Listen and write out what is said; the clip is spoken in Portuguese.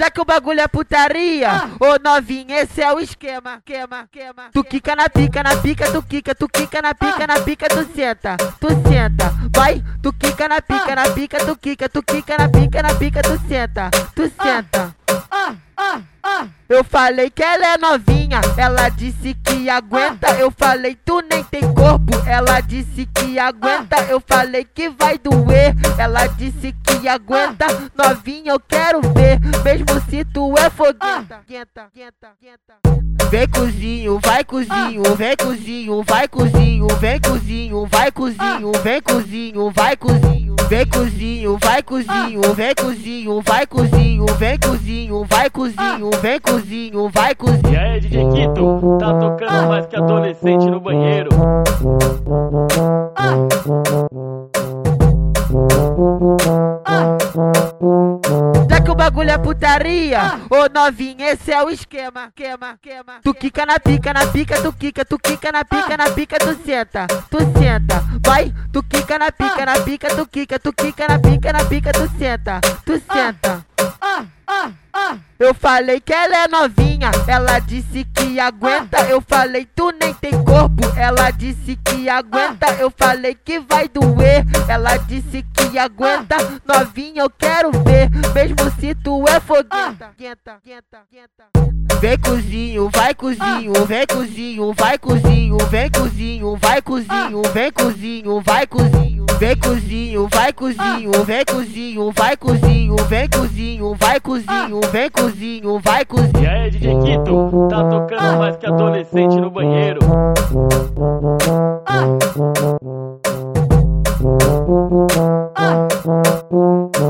Já que o bagulho é putaria, ô novinha, esse é o esquema. Queima, queima. Tu quica na pica, na pica, tu quica, tu quica na pica, na pica, tu senta, tu senta. Vai, tu quica na pica, na pica, tu quica, tu quica na pica, na pica, tu senta, tu senta. Eu falei que ela é novinha, ela disse que aguenta. Eu falei, tu nem tem corpo, ela disse que aguenta. Eu falei que vai doer, ela disse que aguenta. Novinha, eu quero ver, mesmo se tu é quenta. Vem cozinho, vai cozinho, vem cozinho, vai cozinho, vem cozinho, vai cozinho, vem cozinho, vai cozinho. Vem cozinho, vai cozinho, vem cozinho, vai cozinho, vem cozinho, vai cozinho, vem cozinho, vai cozinho. E aí, DJ Quito, tá tocando mais que adolescente no banheiro. Já que o bagulho é putaria, ô novinha, esse é o esquema. Queima, queima. Tu quica na pica, na pica, tu quica, tu quica na pica, na pica, tu senta, tu senta. Vai, tu quica na pica, na pica, tu quica, tu quica na pica, na pica, tu senta, tu senta. Eu falei que ela é novinha, ela disse que aguenta. Eu falei, tu nem tem corpo, ela disse que aguenta. Eu falei que vai doer, ela disse que aguenta. Novinha, eu quero ver, mesmo se tu é quenta. Vem cozinho, vai cozinho, vem cozinho, vai cozinho, vem cozinho, vai cozinho, vem cozinho, vai cozinho. Vem cozinho, vai cozinho, vem cozinho, vai cozinho, vem cozinho, vai cozinho, vem cozinho, cozinho, vai cozinho. E aí, DJ Quito, tá tocando ah. mais que adolescente no banheiro. Ah. Ah. ah.